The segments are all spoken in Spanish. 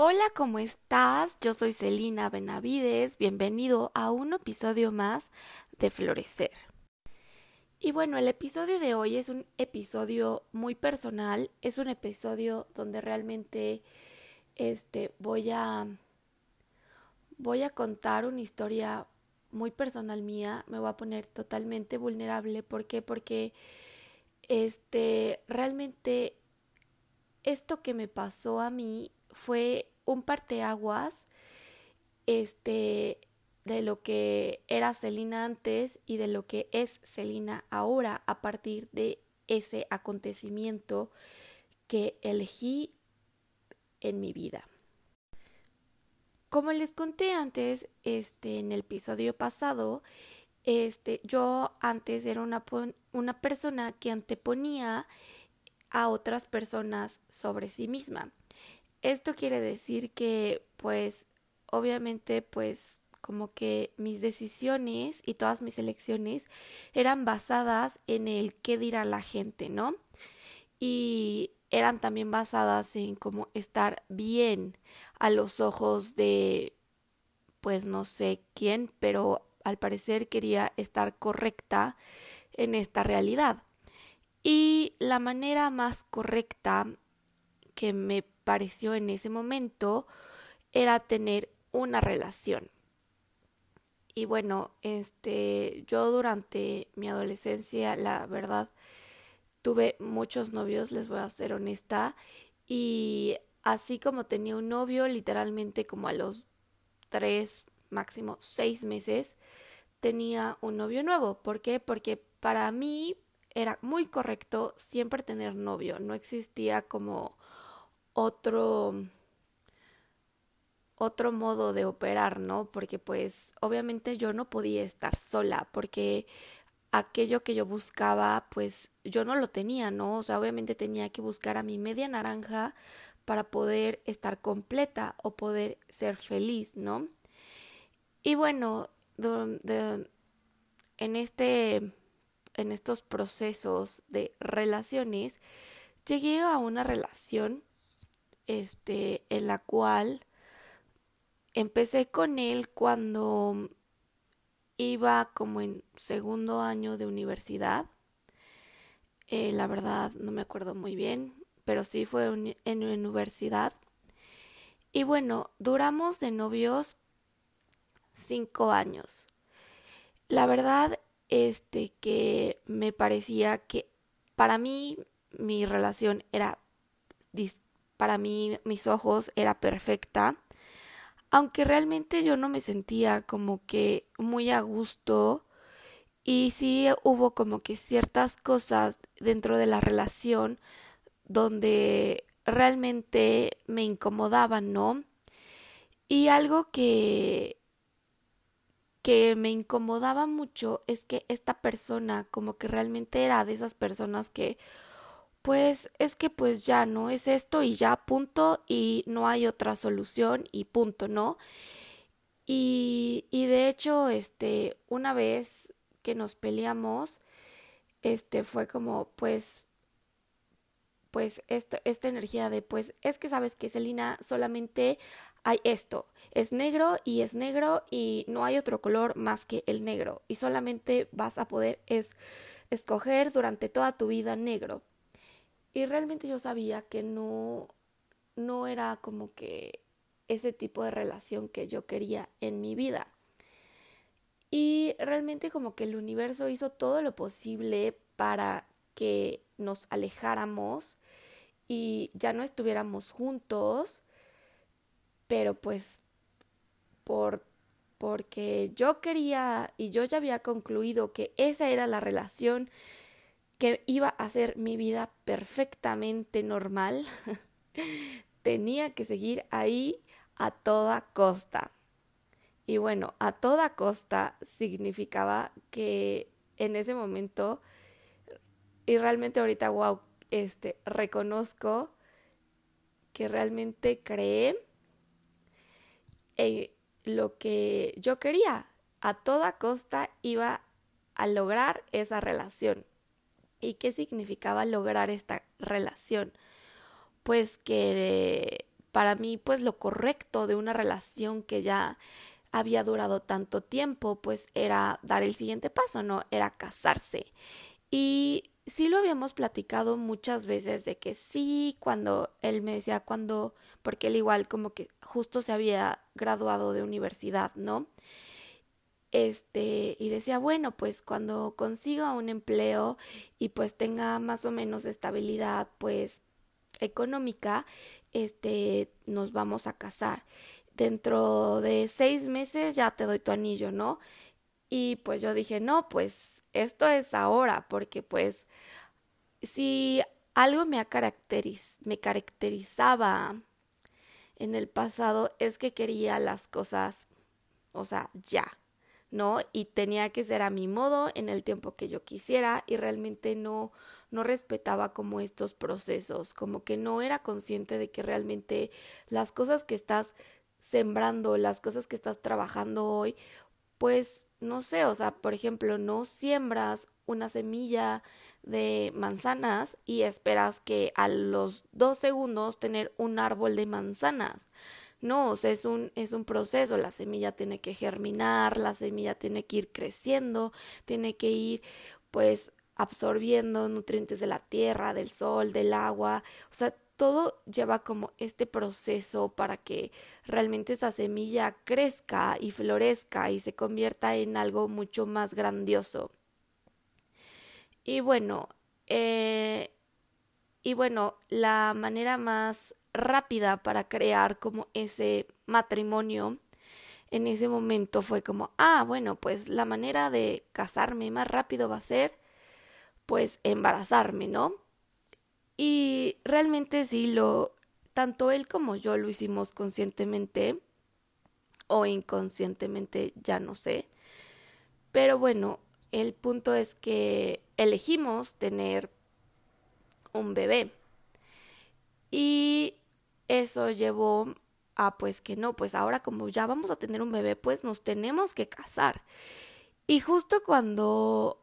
Hola, ¿cómo estás? Yo soy Celina Benavides. Bienvenido a un episodio más de Florecer. Y bueno, el episodio de hoy es un episodio muy personal, es un episodio donde realmente este voy a voy a contar una historia muy personal mía, me voy a poner totalmente vulnerable, ¿por qué? Porque este realmente esto que me pasó a mí fue un parteaguas este de lo que era Celina antes y de lo que es Celina ahora a partir de ese acontecimiento que elegí en mi vida. Como les conté antes, este en el episodio pasado, este yo antes era una, una persona que anteponía a otras personas sobre sí misma. Esto quiere decir que, pues, obviamente, pues, como que mis decisiones y todas mis elecciones eran basadas en el qué dirá la gente, ¿no? Y eran también basadas en como estar bien a los ojos de, pues no sé quién, pero al parecer quería estar correcta en esta realidad. Y la manera más correcta que me pareció en ese momento era tener una relación. Y bueno, este, yo durante mi adolescencia, la verdad, tuve muchos novios, les voy a ser honesta, y así como tenía un novio, literalmente como a los tres, máximo seis meses, tenía un novio nuevo. ¿Por qué? Porque para mí era muy correcto siempre tener novio, no existía como otro otro modo de operar, ¿no? Porque pues obviamente yo no podía estar sola porque aquello que yo buscaba pues yo no lo tenía, ¿no? O sea, obviamente tenía que buscar a mi media naranja para poder estar completa o poder ser feliz, ¿no? Y bueno, en este en estos procesos de relaciones llegué a una relación este, en la cual empecé con él cuando iba como en segundo año de universidad. Eh, la verdad no me acuerdo muy bien, pero sí fue en universidad. Y bueno, duramos de novios cinco años. La verdad, este, que me parecía que para mí mi relación era para mí mis ojos era perfecta, aunque realmente yo no me sentía como que muy a gusto y sí hubo como que ciertas cosas dentro de la relación donde realmente me incomodaban, ¿no? Y algo que que me incomodaba mucho es que esta persona como que realmente era de esas personas que pues es que pues ya no es esto y ya punto y no hay otra solución y punto, ¿no? Y, y de hecho, este, una vez que nos peleamos, este fue como pues pues esto, esta energía de pues es que sabes que Selina solamente hay esto, es negro y es negro y no hay otro color más que el negro y solamente vas a poder es escoger durante toda tu vida negro. Y realmente yo sabía que no, no era como que ese tipo de relación que yo quería en mi vida. Y realmente como que el universo hizo todo lo posible para que nos alejáramos y ya no estuviéramos juntos, pero pues por porque yo quería y yo ya había concluido que esa era la relación que iba a ser mi vida perfectamente normal, tenía que seguir ahí a toda costa. Y bueno, a toda costa significaba que en ese momento, y realmente ahorita, wow, este, reconozco que realmente creé en lo que yo quería. A toda costa iba a lograr esa relación. ¿Y qué significaba lograr esta relación? Pues que para mí pues lo correcto de una relación que ya había durado tanto tiempo pues era dar el siguiente paso, ¿no? Era casarse. Y sí lo habíamos platicado muchas veces de que sí, cuando él me decía cuando, porque él igual como que justo se había graduado de universidad, ¿no? Este, y decía, bueno, pues cuando consiga un empleo y pues tenga más o menos estabilidad, pues económica, este, nos vamos a casar. Dentro de seis meses ya te doy tu anillo, ¿no? Y pues yo dije, no, pues esto es ahora, porque pues si algo me, caracteriz me caracterizaba en el pasado es que quería las cosas, o sea, ya, ¿no? Y tenía que ser a mi modo en el tiempo que yo quisiera y realmente no no respetaba como estos procesos, como que no era consciente de que realmente las cosas que estás sembrando, las cosas que estás trabajando hoy, pues no sé, o sea, por ejemplo, no siembras una semilla de manzanas y esperas que a los dos segundos tener un árbol de manzanas. No, o sea, es un, es un proceso, la semilla tiene que germinar, la semilla tiene que ir creciendo, tiene que ir pues absorbiendo nutrientes de la tierra, del sol, del agua, o sea, todo lleva como este proceso para que realmente esa semilla crezca y florezca y se convierta en algo mucho más grandioso. Y bueno, eh, y bueno, la manera más rápida para crear como ese matrimonio en ese momento fue como, ah, bueno, pues la manera de casarme más rápido va a ser pues embarazarme, ¿no? Y realmente sí lo tanto él como yo lo hicimos conscientemente o inconscientemente, ya no sé. Pero bueno, el punto es que elegimos tener un bebé. Y eso llevó a pues que no, pues ahora como ya vamos a tener un bebé, pues nos tenemos que casar. Y justo cuando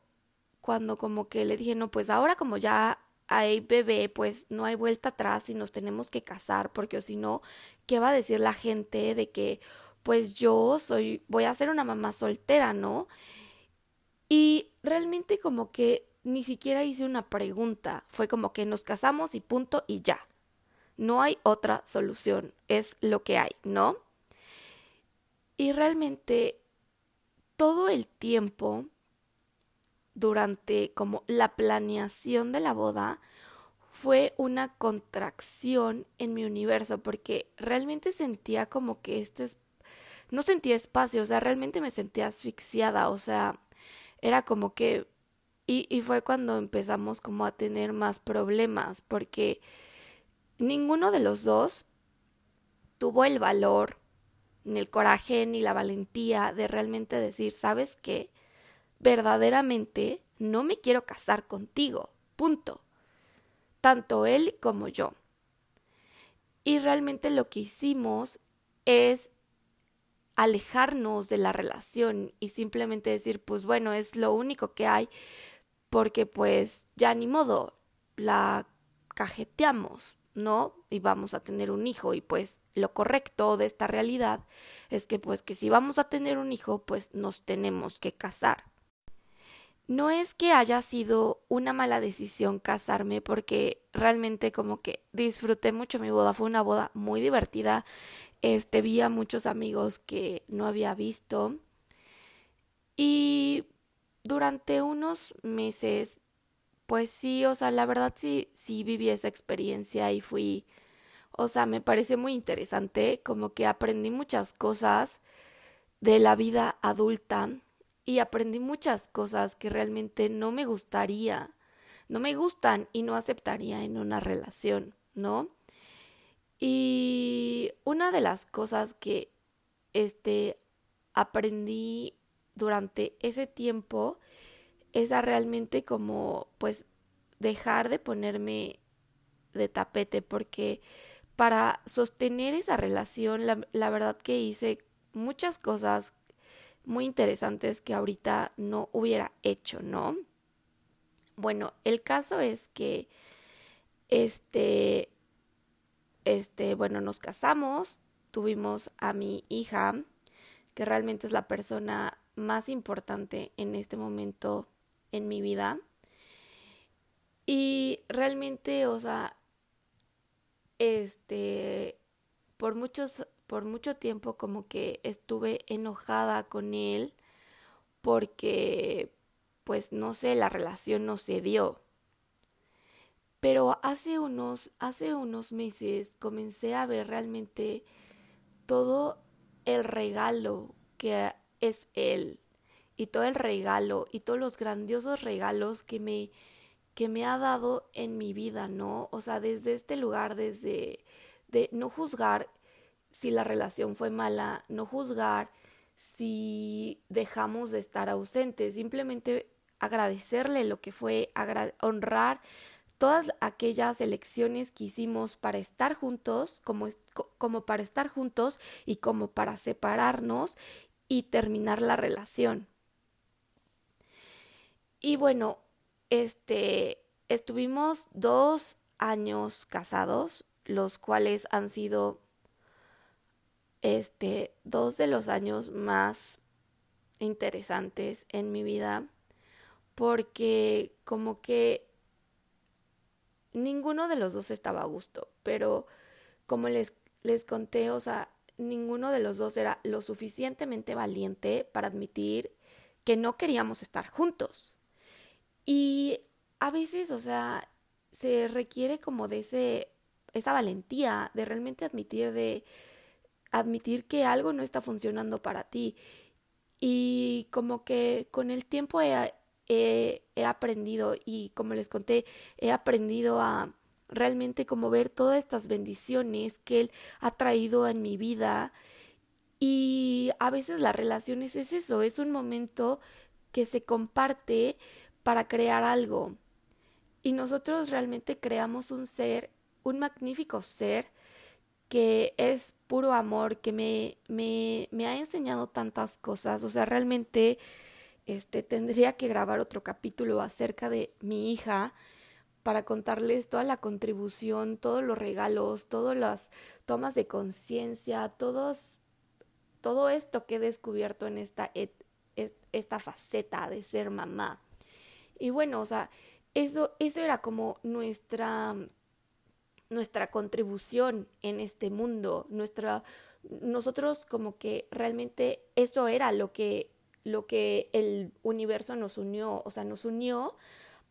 cuando como que le dije, "No, pues ahora como ya hay bebé, pues no hay vuelta atrás y nos tenemos que casar, porque si no, ¿qué va a decir la gente de que pues yo soy voy a ser una mamá soltera, ¿no?" Y realmente como que ni siquiera hice una pregunta, fue como que nos casamos y punto y ya. No hay otra solución, es lo que hay, ¿no? Y realmente todo el tiempo durante como la planeación de la boda fue una contracción en mi universo porque realmente sentía como que este no sentía espacio, o sea, realmente me sentía asfixiada, o sea, era como que y, y fue cuando empezamos como a tener más problemas porque ninguno de los dos tuvo el valor, ni el coraje, ni la valentía de realmente decir, ¿sabes qué? Verdaderamente no me quiero casar contigo. Punto. Tanto él como yo. Y realmente lo que hicimos es alejarnos de la relación y simplemente decir, pues bueno, es lo único que hay porque pues ya ni modo, la cajeteamos. ¿No? Y vamos a tener un hijo y pues lo correcto de esta realidad es que pues que si vamos a tener un hijo pues nos tenemos que casar. No es que haya sido una mala decisión casarme porque realmente como que disfruté mucho mi boda, fue una boda muy divertida. Este vi a muchos amigos que no había visto y durante unos meses pues sí, o sea, la verdad sí, sí viví esa experiencia y fui, o sea, me parece muy interesante, como que aprendí muchas cosas de la vida adulta y aprendí muchas cosas que realmente no me gustaría, no me gustan y no aceptaría en una relación, ¿no? Y una de las cosas que este aprendí durante ese tiempo es a realmente como pues dejar de ponerme de tapete porque para sostener esa relación la, la verdad que hice muchas cosas muy interesantes que ahorita no hubiera hecho, ¿no? Bueno, el caso es que este este, bueno, nos casamos, tuvimos a mi hija, que realmente es la persona más importante en este momento en mi vida. Y realmente, o sea, este, por muchos, por mucho tiempo como que estuve enojada con él porque, pues, no sé, la relación no se dio. Pero hace unos, hace unos meses comencé a ver realmente todo el regalo que es él y todo el regalo y todos los grandiosos regalos que me que me ha dado en mi vida, ¿no? O sea, desde este lugar, desde de no juzgar si la relación fue mala, no juzgar si dejamos de estar ausentes, simplemente agradecerle lo que fue, honrar todas aquellas elecciones que hicimos para estar juntos, como, como para estar juntos y como para separarnos y terminar la relación. Y bueno, este, estuvimos dos años casados, los cuales han sido, este, dos de los años más interesantes en mi vida, porque como que ninguno de los dos estaba a gusto, pero como les, les conté, o sea, ninguno de los dos era lo suficientemente valiente para admitir que no queríamos estar juntos. Y a veces, o sea, se requiere como de ese esa valentía de realmente admitir de admitir que algo no está funcionando para ti. Y como que con el tiempo he, he aprendido y como les conté, he aprendido a realmente como ver todas estas bendiciones que Él ha traído en mi vida. Y a veces las relaciones es eso, es un momento que se comparte para crear algo. Y nosotros realmente creamos un ser, un magnífico ser, que es puro amor, que me, me, me ha enseñado tantas cosas. O sea, realmente este, tendría que grabar otro capítulo acerca de mi hija para contarles toda la contribución, todos los regalos, todas las tomas de conciencia, todos, todo esto que he descubierto en esta, esta faceta de ser mamá. Y bueno, o sea, eso, eso era como nuestra, nuestra contribución en este mundo, nuestra, nosotros como que realmente eso era lo que, lo que el universo nos unió, o sea, nos unió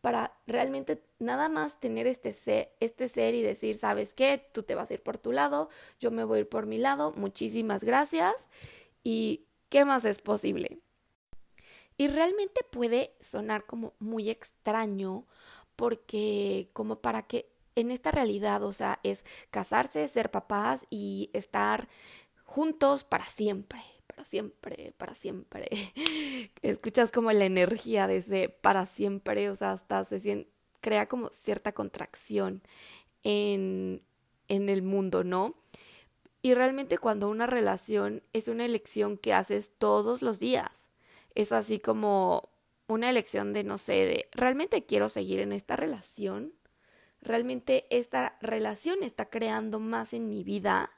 para realmente nada más tener este ser, este ser y decir, ¿sabes qué? Tú te vas a ir por tu lado, yo me voy a ir por mi lado, muchísimas gracias y ¿qué más es posible? Y realmente puede sonar como muy extraño porque como para que en esta realidad, o sea, es casarse, ser papás y estar juntos para siempre, para siempre, para siempre. Escuchas como la energía de ese para siempre, o sea, hasta se crea como cierta contracción en, en el mundo, ¿no? Y realmente cuando una relación es una elección que haces todos los días, es así como una elección de, no sé, de, ¿realmente quiero seguir en esta relación? ¿Realmente esta relación está creando más en mi vida?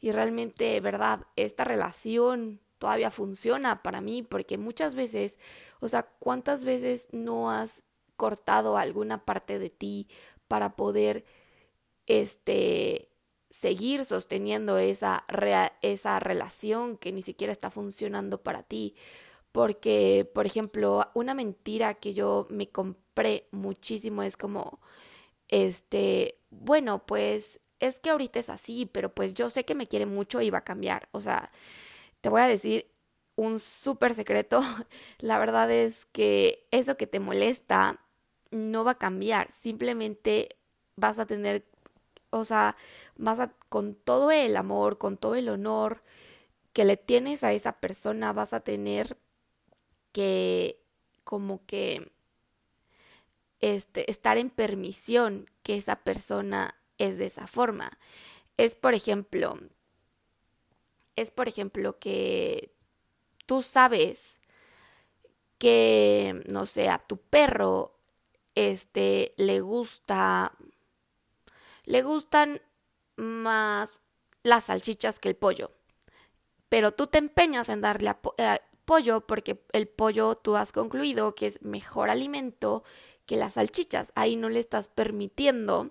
Y realmente, ¿verdad? Esta relación todavía funciona para mí porque muchas veces, o sea, ¿cuántas veces no has cortado alguna parte de ti para poder, este, seguir sosteniendo esa, esa relación que ni siquiera está funcionando para ti? Porque, por ejemplo, una mentira que yo me compré muchísimo es como, este, bueno, pues es que ahorita es así, pero pues yo sé que me quiere mucho y va a cambiar. O sea, te voy a decir un súper secreto. La verdad es que eso que te molesta no va a cambiar. Simplemente vas a tener, o sea, vas a, con todo el amor, con todo el honor que le tienes a esa persona, vas a tener que como que este, estar en permisión que esa persona es de esa forma. Es por ejemplo, es por ejemplo que tú sabes que, no sé, a tu perro, este, le gusta, le gustan más las salchichas que el pollo. Pero tú te empeñas en darle eh, pollo porque el pollo tú has concluido que es mejor alimento que las salchichas. Ahí no le estás permitiendo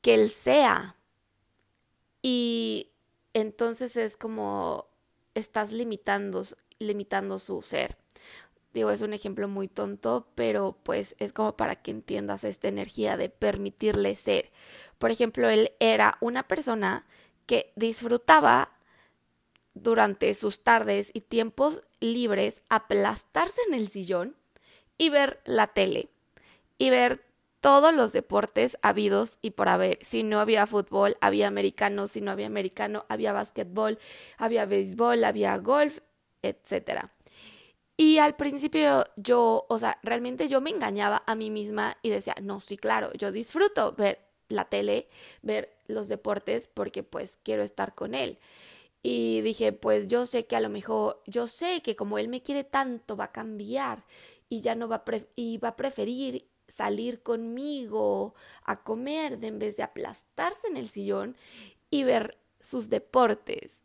que él sea. Y entonces es como estás limitando, limitando su ser. Digo, es un ejemplo muy tonto, pero pues es como para que entiendas esta energía de permitirle ser. Por ejemplo, él era una persona que disfrutaba durante sus tardes y tiempos libres aplastarse en el sillón y ver la tele y ver todos los deportes habidos y por haber. Si no había fútbol, había americano, si no había americano, había básquetbol, había béisbol, había golf, etcétera. Y al principio yo, o sea, realmente yo me engañaba a mí misma y decía, no, sí, claro, yo disfruto ver la tele, ver los deportes porque pues quiero estar con él. Y dije, pues yo sé que a lo mejor, yo sé que como él me quiere tanto va a cambiar y ya no va a, y va a preferir salir conmigo a comer de en vez de aplastarse en el sillón y ver sus deportes.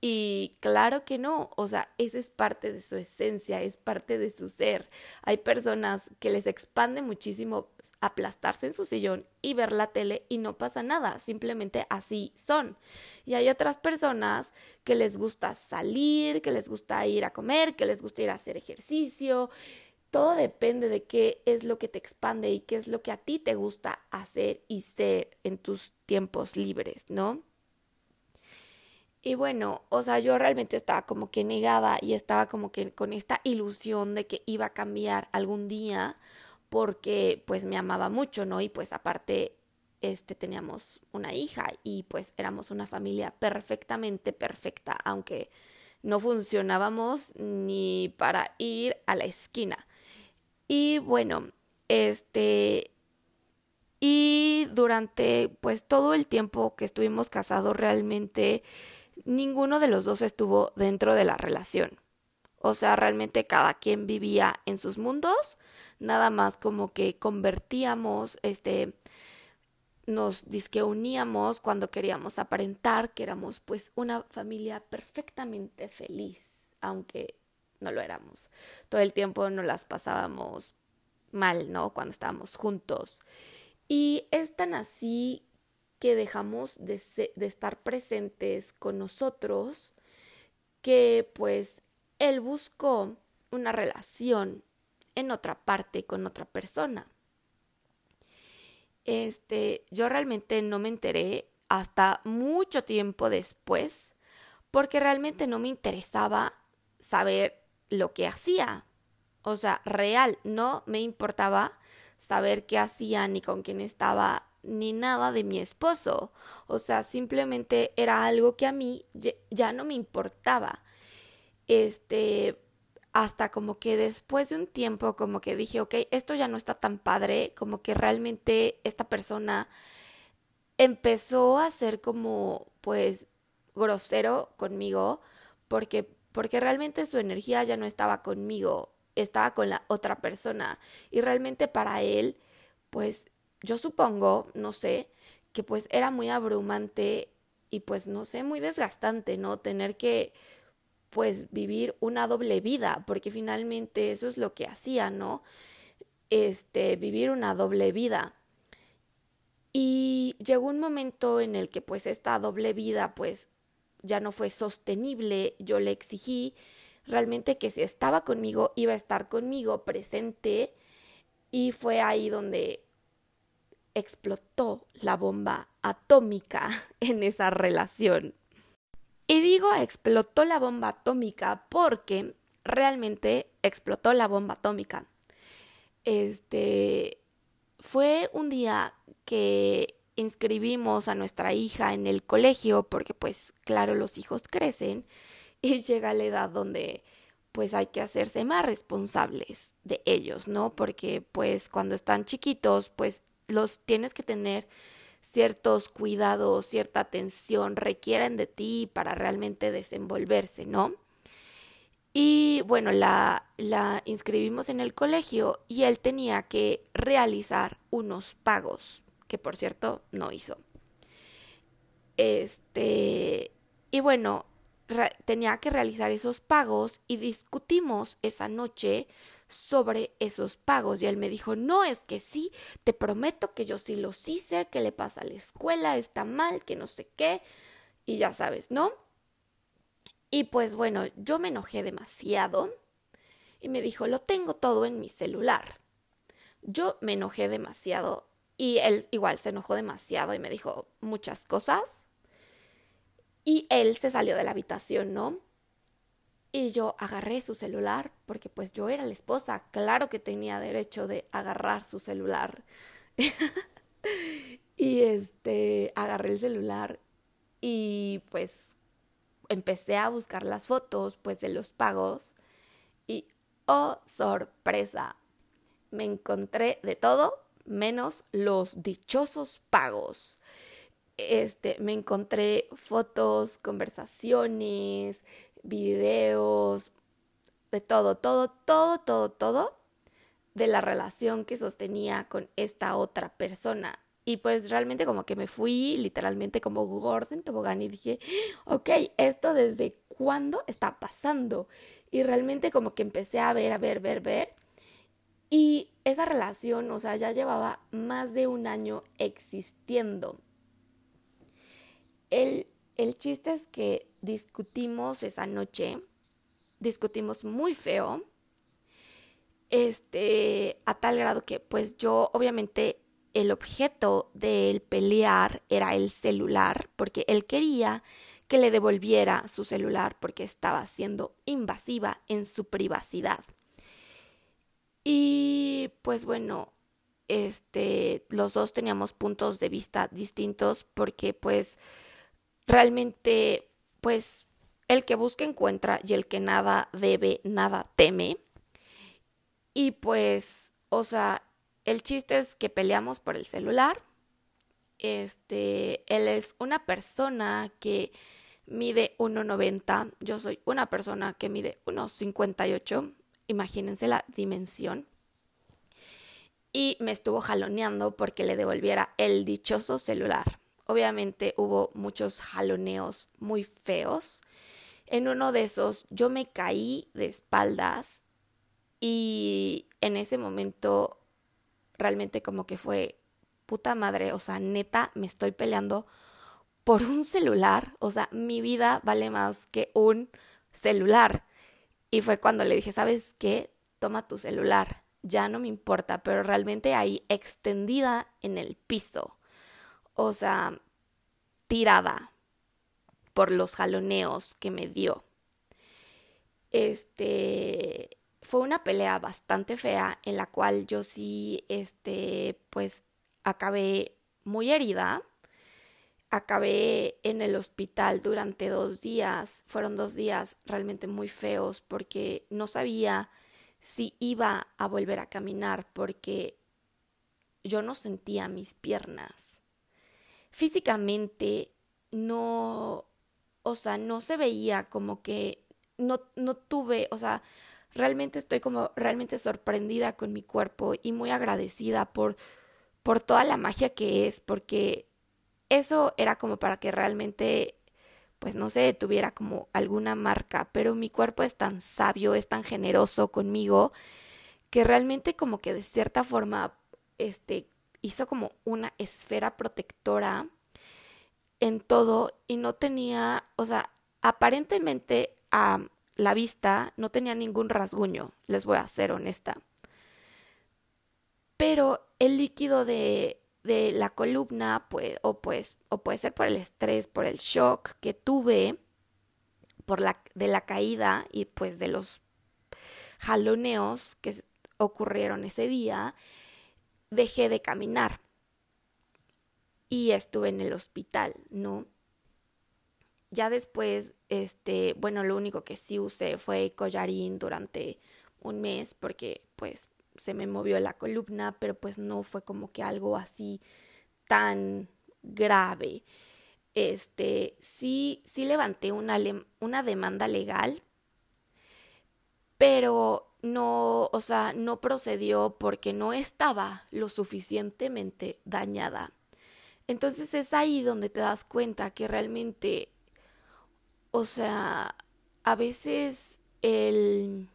Y claro que no, o sea, esa es parte de su esencia, es parte de su ser. Hay personas que les expande muchísimo aplastarse en su sillón y ver la tele y no pasa nada, simplemente así son. Y hay otras personas que les gusta salir, que les gusta ir a comer, que les gusta ir a hacer ejercicio. Todo depende de qué es lo que te expande y qué es lo que a ti te gusta hacer y ser en tus tiempos libres, ¿no? Y bueno, o sea, yo realmente estaba como que negada y estaba como que con esta ilusión de que iba a cambiar algún día porque pues me amaba mucho, ¿no? Y pues aparte este teníamos una hija y pues éramos una familia perfectamente perfecta, aunque no funcionábamos ni para ir a la esquina. Y bueno, este y durante pues todo el tiempo que estuvimos casados realmente ninguno de los dos estuvo dentro de la relación. O sea, realmente cada quien vivía en sus mundos, nada más como que convertíamos, este, nos disque uníamos cuando queríamos aparentar que éramos pues una familia perfectamente feliz, aunque no lo éramos. Todo el tiempo nos las pasábamos mal, ¿no? Cuando estábamos juntos. Y es tan así que dejamos de, estar presentes con nosotros, que pues él buscó una relación en otra parte con otra persona. Este, yo realmente no me enteré hasta mucho tiempo después, porque realmente no me interesaba saber lo que hacía. O sea, real, no me importaba saber qué hacía ni con quién estaba ni nada de mi esposo. O sea, simplemente era algo que a mí ya no me importaba. Este, hasta como que después de un tiempo como que dije, ok, esto ya no está tan padre, como que realmente esta persona empezó a ser como pues grosero conmigo porque porque realmente su energía ya no estaba conmigo, estaba con la otra persona y realmente para él pues yo supongo, no sé, que pues era muy abrumante y pues no sé, muy desgastante, ¿no? Tener que pues vivir una doble vida, porque finalmente eso es lo que hacía, ¿no? Este, vivir una doble vida. Y llegó un momento en el que pues esta doble vida pues ya no fue sostenible, yo le exigí realmente que si estaba conmigo iba a estar conmigo presente y fue ahí donde explotó la bomba atómica en esa relación. Y digo explotó la bomba atómica porque realmente explotó la bomba atómica. Este fue un día que inscribimos a nuestra hija en el colegio porque pues claro los hijos crecen y llega la edad donde pues hay que hacerse más responsables de ellos, ¿no? Porque pues cuando están chiquitos pues los tienes que tener ciertos cuidados, cierta atención, requieren de ti para realmente desenvolverse, ¿no? Y bueno, la, la inscribimos en el colegio y él tenía que realizar unos pagos, que por cierto no hizo. Este, y bueno, tenía que realizar esos pagos y discutimos esa noche sobre esos pagos y él me dijo, no, es que sí, te prometo que yo sí los hice, que le pasa a la escuela, está mal, que no sé qué, y ya sabes, ¿no? Y pues bueno, yo me enojé demasiado y me dijo, lo tengo todo en mi celular. Yo me enojé demasiado y él igual se enojó demasiado y me dijo muchas cosas. Y él se salió de la habitación, ¿no? Y yo agarré su celular, porque pues yo era la esposa, claro que tenía derecho de agarrar su celular. y este, agarré el celular y pues empecé a buscar las fotos pues de los pagos y oh sorpresa, me encontré de todo menos los dichosos pagos. Este, me encontré fotos, conversaciones, videos, de todo, todo, todo, todo, todo de la relación que sostenía con esta otra persona. Y pues realmente como que me fui literalmente como gordo en tobogán y dije, ok, esto desde cuándo está pasando. Y realmente como que empecé a ver, a ver, ver, ver. Y esa relación, o sea, ya llevaba más de un año existiendo. El, el chiste es que discutimos esa noche, discutimos muy feo, este, a tal grado que pues yo obviamente el objeto del pelear era el celular, porque él quería que le devolviera su celular porque estaba siendo invasiva en su privacidad. Y pues bueno, este, los dos teníamos puntos de vista distintos porque pues realmente pues el que busca encuentra y el que nada debe, nada teme. Y pues, o sea, el chiste es que peleamos por el celular. Este, él es una persona que mide 1,90. Yo soy una persona que mide 1,58. Imagínense la dimensión. Y me estuvo jaloneando porque le devolviera el dichoso celular. Obviamente hubo muchos jaloneos muy feos. En uno de esos yo me caí de espaldas y en ese momento realmente como que fue puta madre, o sea, neta, me estoy peleando por un celular, o sea, mi vida vale más que un celular. Y fue cuando le dije, ¿sabes qué? Toma tu celular, ya no me importa, pero realmente ahí extendida en el piso o sea, tirada por los jaloneos que me dio. Este fue una pelea bastante fea en la cual yo sí, este, pues acabé muy herida. Acabé en el hospital durante dos días. Fueron dos días realmente muy feos porque no sabía si iba a volver a caminar porque yo no sentía mis piernas físicamente no, o sea, no se veía como que no, no tuve, o sea, realmente estoy como realmente sorprendida con mi cuerpo y muy agradecida por, por toda la magia que es, porque eso era como para que realmente, pues no sé, tuviera como alguna marca, pero mi cuerpo es tan sabio, es tan generoso conmigo, que realmente como que de cierta forma, este, hizo como una esfera protectora en todo y no tenía, o sea, aparentemente a la vista no tenía ningún rasguño, les voy a ser honesta. Pero el líquido de, de la columna, pues, o pues, o puede ser por el estrés, por el shock que tuve, por la, de la caída y pues de los jaloneos que ocurrieron ese día, dejé de caminar y estuve en el hospital, ¿no? Ya después, este, bueno, lo único que sí usé fue collarín durante un mes porque pues se me movió la columna, pero pues no fue como que algo así tan grave. Este, sí, sí levanté una, una demanda legal, pero no, o sea, no procedió porque no estaba lo suficientemente dañada. Entonces es ahí donde te das cuenta que realmente, o sea, a veces el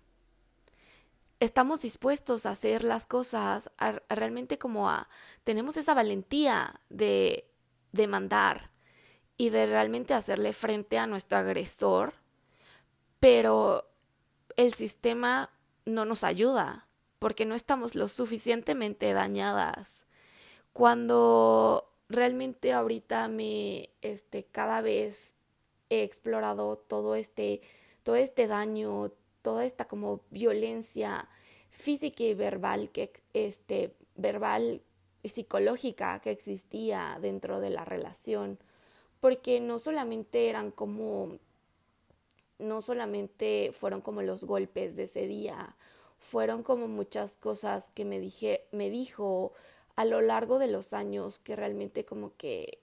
estamos dispuestos a hacer las cosas, realmente como a, tenemos esa valentía de demandar y de realmente hacerle frente a nuestro agresor, pero el sistema no nos ayuda porque no estamos lo suficientemente dañadas. Cuando realmente ahorita me, este, cada vez he explorado todo este, todo este daño, toda esta como violencia física y verbal que este verbal y psicológica que existía dentro de la relación porque no solamente eran como no solamente fueron como los golpes de ese día fueron como muchas cosas que me dije me dijo a lo largo de los años que realmente como que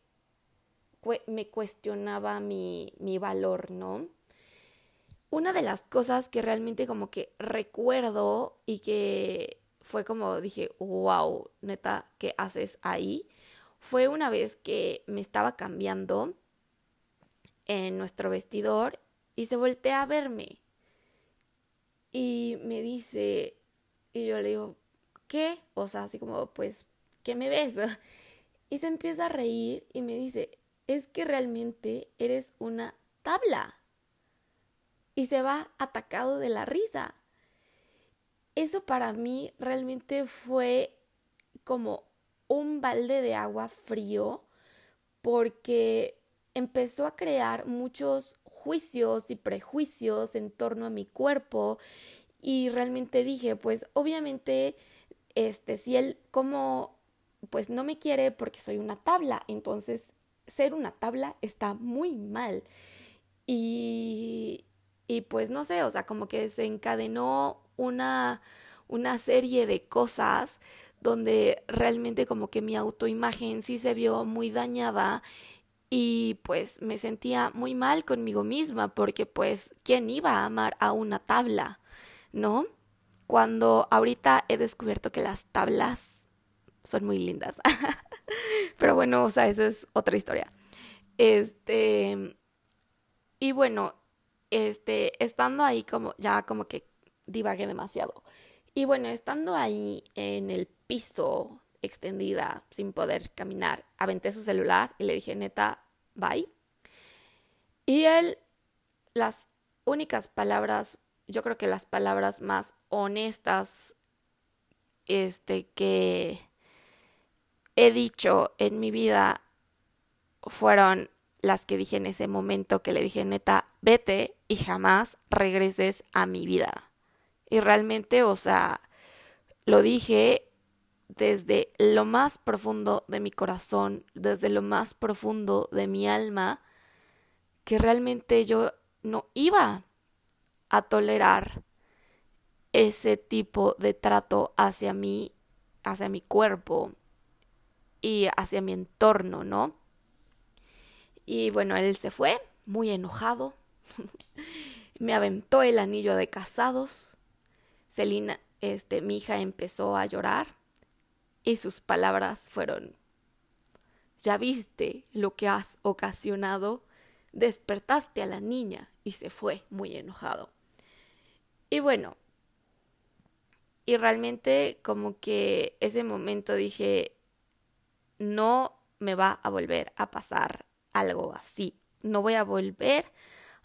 me cuestionaba mi, mi valor, ¿no? una de las cosas que realmente como que recuerdo y que fue como dije, wow, neta, ¿qué haces ahí? Fue una vez que me estaba cambiando en nuestro vestidor y se voltea a verme. Y me dice, y yo le digo, ¿qué? O sea, así como, pues, ¿qué me ves? Y se empieza a reír y me dice, es que realmente eres una tabla y se va atacado de la risa. Eso para mí realmente fue como un balde de agua frío porque empezó a crear muchos juicios y prejuicios en torno a mi cuerpo y realmente dije, pues obviamente este si él como pues no me quiere porque soy una tabla, entonces ser una tabla está muy mal. Y y pues no sé, o sea, como que se encadenó una, una serie de cosas donde realmente como que mi autoimagen sí se vio muy dañada y pues me sentía muy mal conmigo misma porque pues ¿quién iba a amar a una tabla? ¿No? Cuando ahorita he descubierto que las tablas son muy lindas. Pero bueno, o sea, esa es otra historia. Este y bueno, este, estando ahí como, ya como que divagué demasiado. Y bueno, estando ahí en el piso extendida, sin poder caminar, aventé su celular y le dije, neta, bye. Y él, las únicas palabras, yo creo que las palabras más honestas, este, que he dicho en mi vida fueron las que dije en ese momento que le dije, neta, vete y jamás regreses a mi vida. Y realmente, o sea, lo dije desde lo más profundo de mi corazón, desde lo más profundo de mi alma, que realmente yo no iba a tolerar ese tipo de trato hacia mí, hacia mi cuerpo y hacia mi entorno, ¿no? Y bueno, él se fue muy enojado. Me aventó el anillo de casados. Celina, este, mi hija empezó a llorar y sus palabras fueron, ya viste lo que has ocasionado, despertaste a la niña y se fue muy enojado. Y bueno, y realmente como que ese momento dije, no me va a volver a pasar algo así. No voy a volver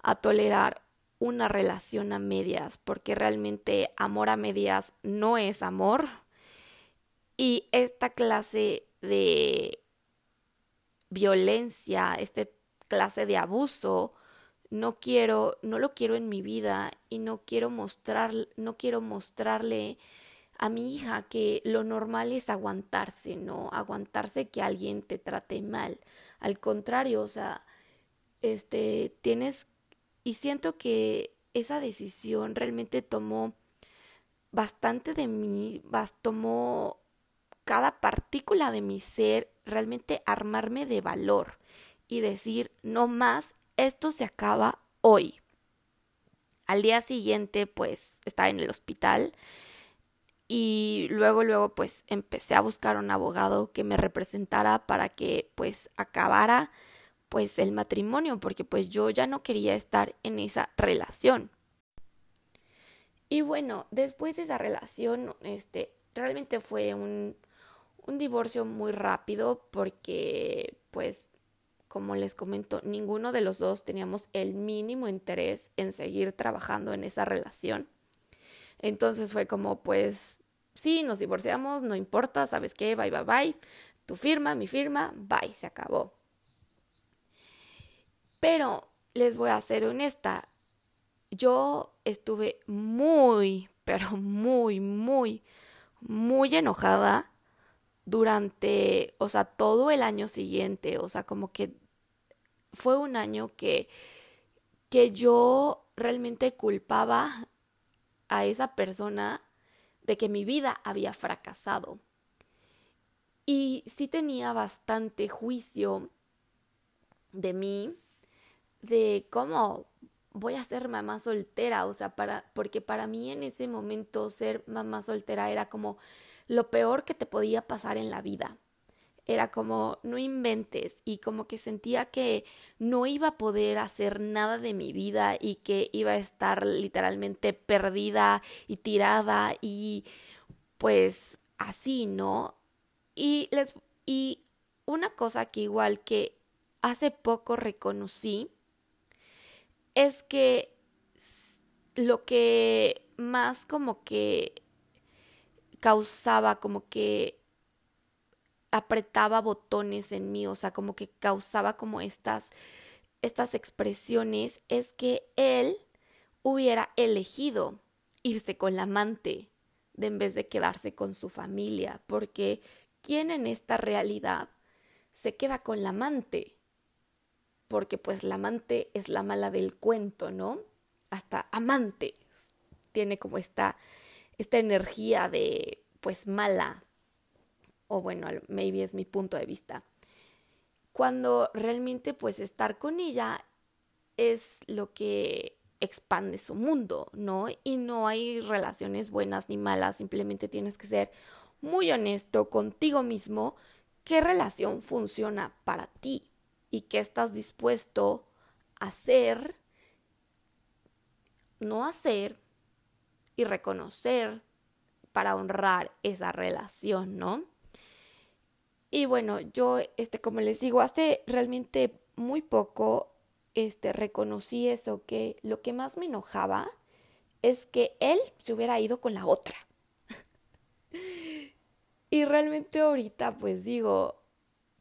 a tolerar una relación a medias porque realmente amor a medias no es amor. Y esta clase de violencia, esta clase de abuso, no quiero, no lo quiero en mi vida y no quiero mostrar, no quiero mostrarle a mi hija que lo normal es aguantarse, no aguantarse que alguien te trate mal. Al contrario, o sea, este, tienes, y siento que esa decisión realmente tomó bastante de mí, tomó cada partícula de mi ser, realmente armarme de valor y decir, no más, esto se acaba hoy. Al día siguiente, pues, estaba en el hospital y luego luego pues empecé a buscar un abogado que me representara para que pues acabara pues el matrimonio porque pues yo ya no quería estar en esa relación. Y bueno, después de esa relación, este, realmente fue un, un divorcio muy rápido porque pues como les comento, ninguno de los dos teníamos el mínimo interés en seguir trabajando en esa relación. Entonces fue como, pues, sí, nos divorciamos, no importa, ¿sabes qué? Bye, bye, bye. Tu firma, mi firma, bye, se acabó. Pero les voy a ser honesta, yo estuve muy, pero muy, muy, muy enojada durante, o sea, todo el año siguiente, o sea, como que fue un año que, que yo realmente culpaba a esa persona de que mi vida había fracasado. Y sí tenía bastante juicio de mí, de cómo voy a ser mamá soltera, o sea, para, porque para mí en ese momento ser mamá soltera era como lo peor que te podía pasar en la vida. Era como, no inventes, y como que sentía que no iba a poder hacer nada de mi vida y que iba a estar literalmente perdida y tirada y pues así, ¿no? Y les y una cosa que igual que hace poco reconocí es que lo que más como que causaba como que apretaba botones en mí, o sea, como que causaba como estas estas expresiones es que él hubiera elegido irse con la amante de en vez de quedarse con su familia, porque ¿quién en esta realidad se queda con la amante? Porque pues la amante es la mala del cuento, ¿no? Hasta amante tiene como esta esta energía de pues mala, o bueno, maybe es mi punto de vista, cuando realmente pues estar con ella es lo que expande su mundo, ¿no? Y no hay relaciones buenas ni malas, simplemente tienes que ser muy honesto contigo mismo qué relación funciona para ti y qué estás dispuesto a hacer, no hacer y reconocer para honrar esa relación, ¿no? Y bueno, yo, este, como les digo, hace realmente muy poco, este, reconocí eso, que lo que más me enojaba es que él se hubiera ido con la otra. y realmente ahorita, pues digo,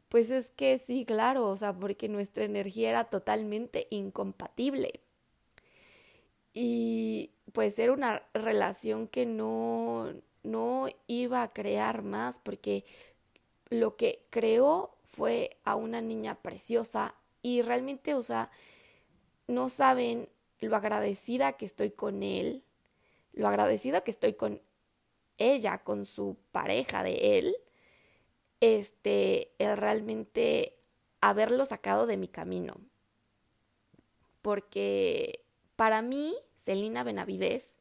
pues es que sí, claro, o sea, porque nuestra energía era totalmente incompatible. Y pues era una relación que no, no iba a crear más porque lo que creó fue a una niña preciosa y realmente, o sea, no saben lo agradecida que estoy con él, lo agradecida que estoy con ella, con su pareja de él, este, el realmente haberlo sacado de mi camino. Porque para mí, Celina Benavides,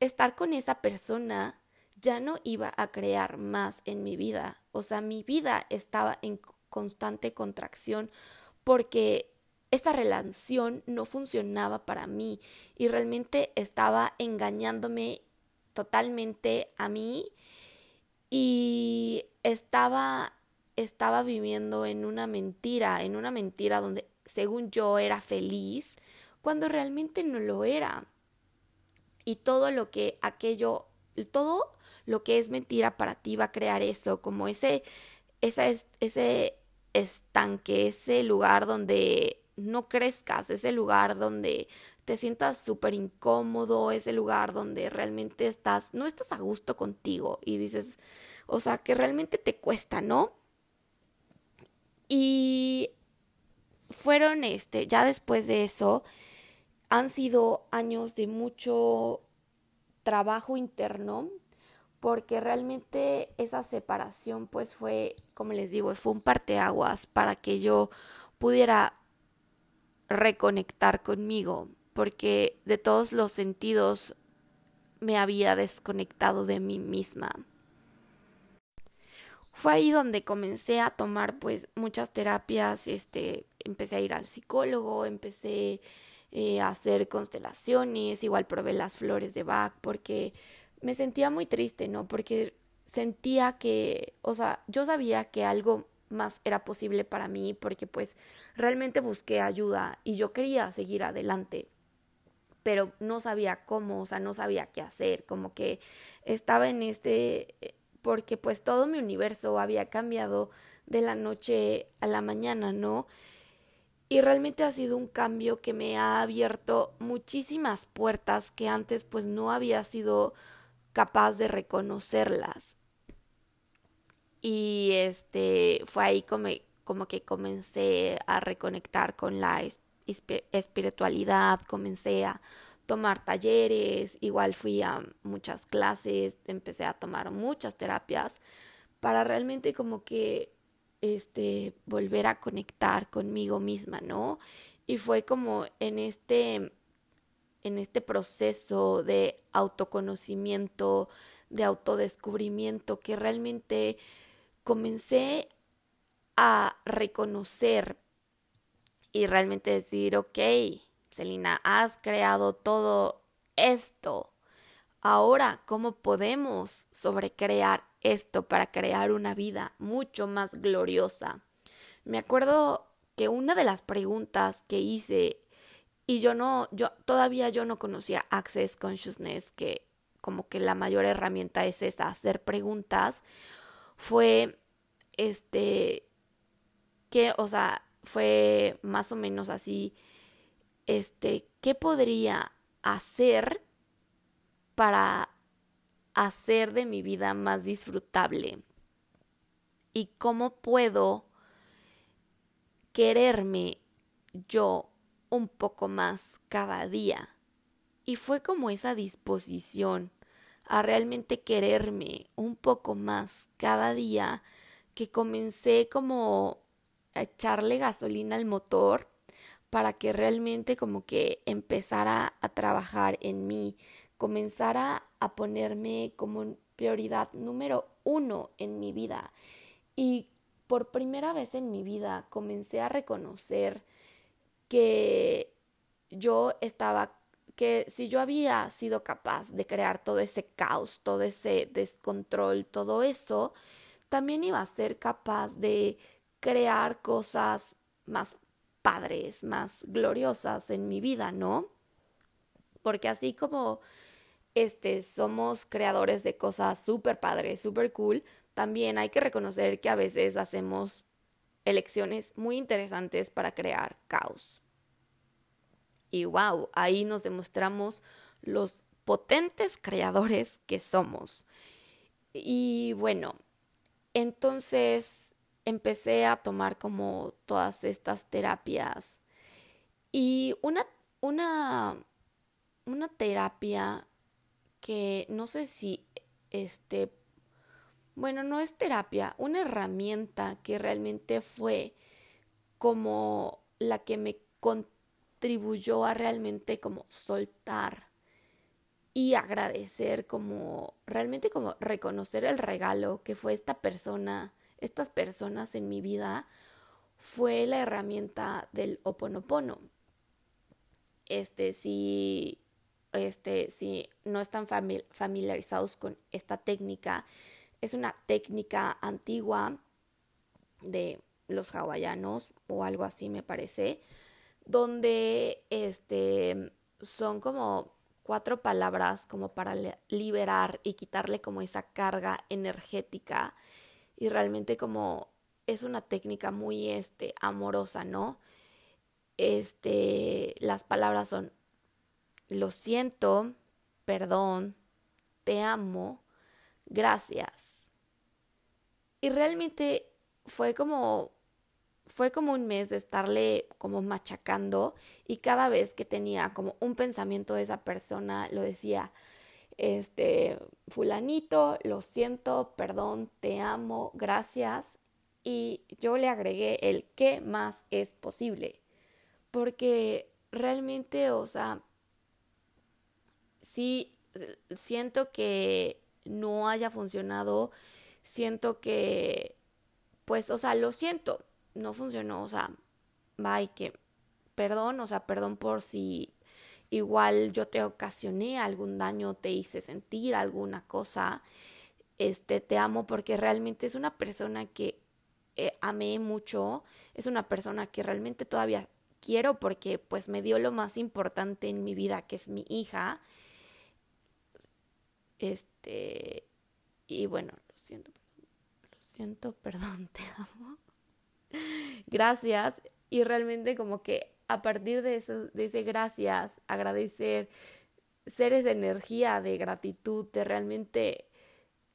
estar con esa persona ya no iba a crear más en mi vida. O sea, mi vida estaba en constante contracción porque esta relación no funcionaba para mí y realmente estaba engañándome totalmente a mí y estaba estaba viviendo en una mentira, en una mentira donde según yo era feliz, cuando realmente no lo era. Y todo lo que aquello, todo lo que es mentira para ti va a crear eso, como ese, ese estanque, ese lugar donde no crezcas, ese lugar donde te sientas súper incómodo, ese lugar donde realmente estás, no estás a gusto contigo y dices, o sea, que realmente te cuesta, ¿no? Y fueron, este, ya después de eso, han sido años de mucho trabajo interno porque realmente esa separación pues fue, como les digo, fue un parteaguas para que yo pudiera reconectar conmigo, porque de todos los sentidos me había desconectado de mí misma. Fue ahí donde comencé a tomar pues muchas terapias, este, empecé a ir al psicólogo, empecé eh, hacer constelaciones, igual probé las flores de Bach porque me sentía muy triste, ¿no? Porque sentía que, o sea, yo sabía que algo más era posible para mí porque pues realmente busqué ayuda y yo quería seguir adelante pero no sabía cómo, o sea, no sabía qué hacer, como que estaba en este, eh, porque pues todo mi universo había cambiado de la noche a la mañana, ¿no? Y realmente ha sido un cambio que me ha abierto muchísimas puertas que antes pues no había sido capaz de reconocerlas. Y este fue ahí como, como que comencé a reconectar con la espiritualidad, comencé a tomar talleres, igual fui a muchas clases, empecé a tomar muchas terapias para realmente como que este volver a conectar conmigo misma, ¿no? Y fue como en este en este proceso de autoconocimiento, de autodescubrimiento que realmente comencé a reconocer y realmente decir, ok, Celina, has creado todo esto. Ahora, ¿cómo podemos sobrecrear esto para crear una vida mucho más gloriosa? Me acuerdo que una de las preguntas que hice y yo no, yo todavía yo no conocía Access Consciousness, que como que la mayor herramienta es esa, hacer preguntas, fue este que, o sea, fue más o menos así, este, ¿qué podría hacer para hacer de mi vida más disfrutable? ¿Y cómo puedo quererme yo un poco más cada día? Y fue como esa disposición a realmente quererme un poco más cada día que comencé como echarle gasolina al motor para que realmente como que empezara a trabajar en mí, comenzara a ponerme como prioridad número uno en mi vida. Y por primera vez en mi vida comencé a reconocer que yo estaba, que si yo había sido capaz de crear todo ese caos, todo ese descontrol, todo eso, también iba a ser capaz de crear cosas más padres, más gloriosas en mi vida, ¿no? Porque así como este somos creadores de cosas súper padres, súper cool, también hay que reconocer que a veces hacemos elecciones muy interesantes para crear caos. Y wow, ahí nos demostramos los potentes creadores que somos. Y bueno, entonces empecé a tomar como todas estas terapias. Y una, una, una terapia que no sé si este, bueno, no es terapia, una herramienta que realmente fue como la que me contribuyó a realmente como soltar y agradecer como realmente como reconocer el regalo que fue esta persona estas personas en mi vida fue la herramienta del oponopono. Este, si, este, si no están familiarizados con esta técnica, es una técnica antigua de los hawaianos o algo así me parece, donde este, son como cuatro palabras como para liberar y quitarle como esa carga energética y realmente como es una técnica muy este amorosa, ¿no? Este, las palabras son lo siento, perdón, te amo, gracias. Y realmente fue como fue como un mes de estarle como machacando y cada vez que tenía como un pensamiento de esa persona lo decía este, fulanito, lo siento, perdón, te amo, gracias. Y yo le agregué el qué más es posible. Porque realmente, o sea, sí siento que no haya funcionado, siento que, pues, o sea, lo siento, no funcionó, o sea, bye, que, perdón, o sea, perdón por si igual yo te ocasioné algún daño, te hice sentir alguna cosa, este, te amo porque realmente es una persona que eh, amé mucho, es una persona que realmente todavía quiero porque pues me dio lo más importante en mi vida, que es mi hija. Este, y bueno, lo siento, lo siento, perdón, te amo. Gracias. Y realmente como que a partir de eso, de ese gracias, agradecer, ser esa energía de gratitud, de realmente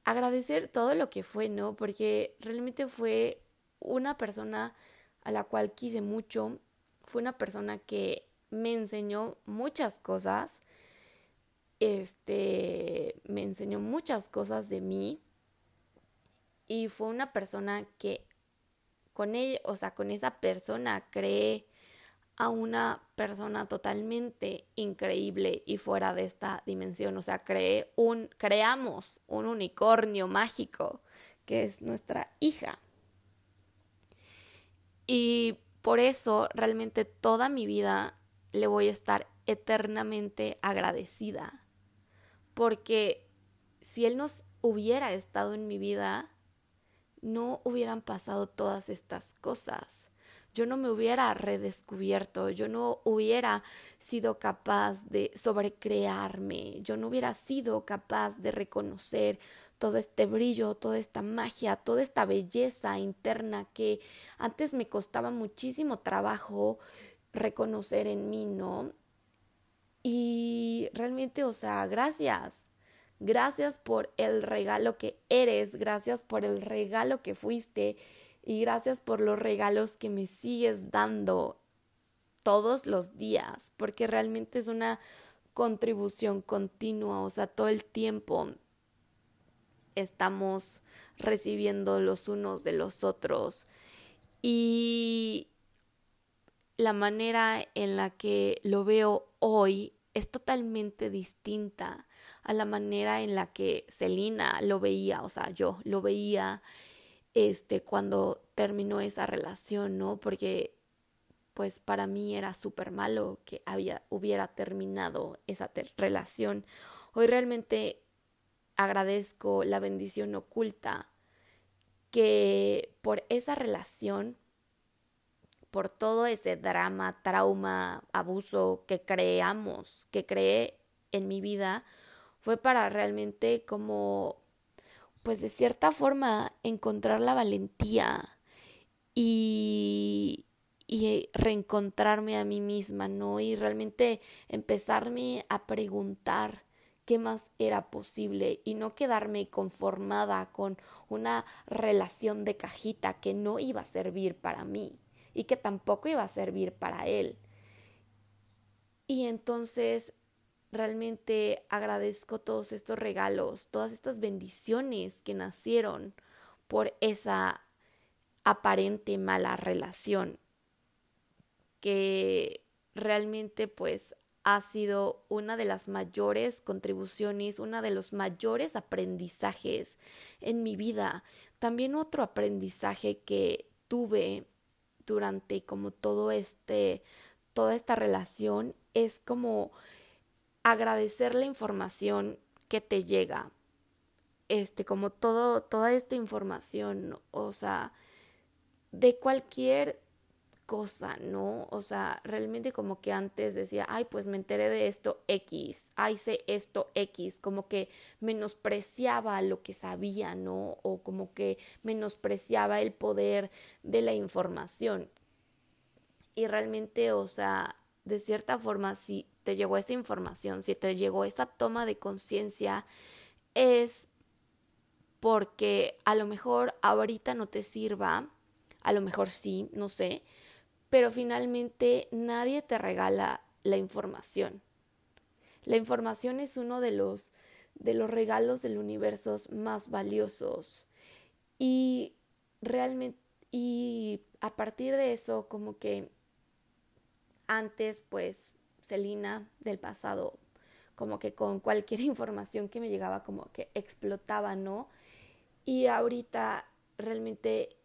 agradecer todo lo que fue, ¿no? Porque realmente fue una persona a la cual quise mucho, fue una persona que me enseñó muchas cosas, este, me enseñó muchas cosas de mí y fue una persona que con ella, o sea, con esa persona creé a una persona totalmente increíble y fuera de esta dimensión, o sea, creé un creamos un unicornio mágico que es nuestra hija. Y por eso realmente toda mi vida le voy a estar eternamente agradecida. Porque si Él nos hubiera estado en mi vida, no hubieran pasado todas estas cosas. Yo no me hubiera redescubierto, yo no hubiera sido capaz de sobrecrearme, yo no hubiera sido capaz de reconocer todo este brillo, toda esta magia, toda esta belleza interna que antes me costaba muchísimo trabajo reconocer en mí, ¿no? Y realmente, o sea, gracias. Gracias por el regalo que eres, gracias por el regalo que fuiste y gracias por los regalos que me sigues dando todos los días, porque realmente es una contribución continua, o sea, todo el tiempo estamos recibiendo los unos de los otros. Y la manera en la que lo veo hoy es totalmente distinta a la manera en la que Celina lo veía, o sea, yo lo veía este cuando terminó esa relación, ¿no? Porque pues para mí era súper malo que había, hubiera terminado esa relación. Hoy realmente agradezco la bendición oculta que por esa relación, por todo ese drama, trauma, abuso que creamos, que creé en mi vida, fue para realmente como, pues de cierta forma, encontrar la valentía y, y reencontrarme a mí misma, ¿no? Y realmente empezarme a preguntar qué más era posible y no quedarme conformada con una relación de cajita que no iba a servir para mí y que tampoco iba a servir para él. Y entonces realmente agradezco todos estos regalos, todas estas bendiciones que nacieron por esa aparente mala relación que realmente pues ha sido una de las mayores contribuciones, una de los mayores aprendizajes en mi vida. También otro aprendizaje que tuve durante como todo este toda esta relación es como agradecer la información que te llega. Este como todo toda esta información, o sea, de cualquier cosa, ¿no? O sea, realmente como que antes decía, ay, pues me enteré de esto X, ay, sé esto X, como que menospreciaba lo que sabía, ¿no? O como que menospreciaba el poder de la información. Y realmente, o sea, de cierta forma, si te llegó esa información, si te llegó esa toma de conciencia, es porque a lo mejor ahorita no te sirva, a lo mejor sí, no sé, pero finalmente nadie te regala la información. La información es uno de los, de los regalos del universo más valiosos y realmente y a partir de eso como que antes pues Celina del pasado como que con cualquier información que me llegaba como que explotaba, ¿no? Y ahorita realmente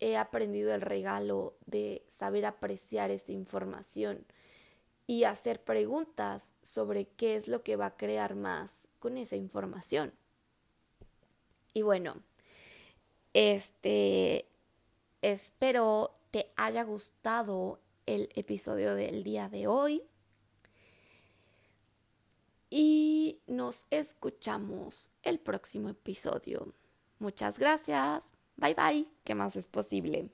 he aprendido el regalo de saber apreciar esa información y hacer preguntas sobre qué es lo que va a crear más con esa información. Y bueno, este, espero te haya gustado el episodio del día de hoy. Y nos escuchamos el próximo episodio. Muchas gracias. Bye bye. ¿Qué más es posible?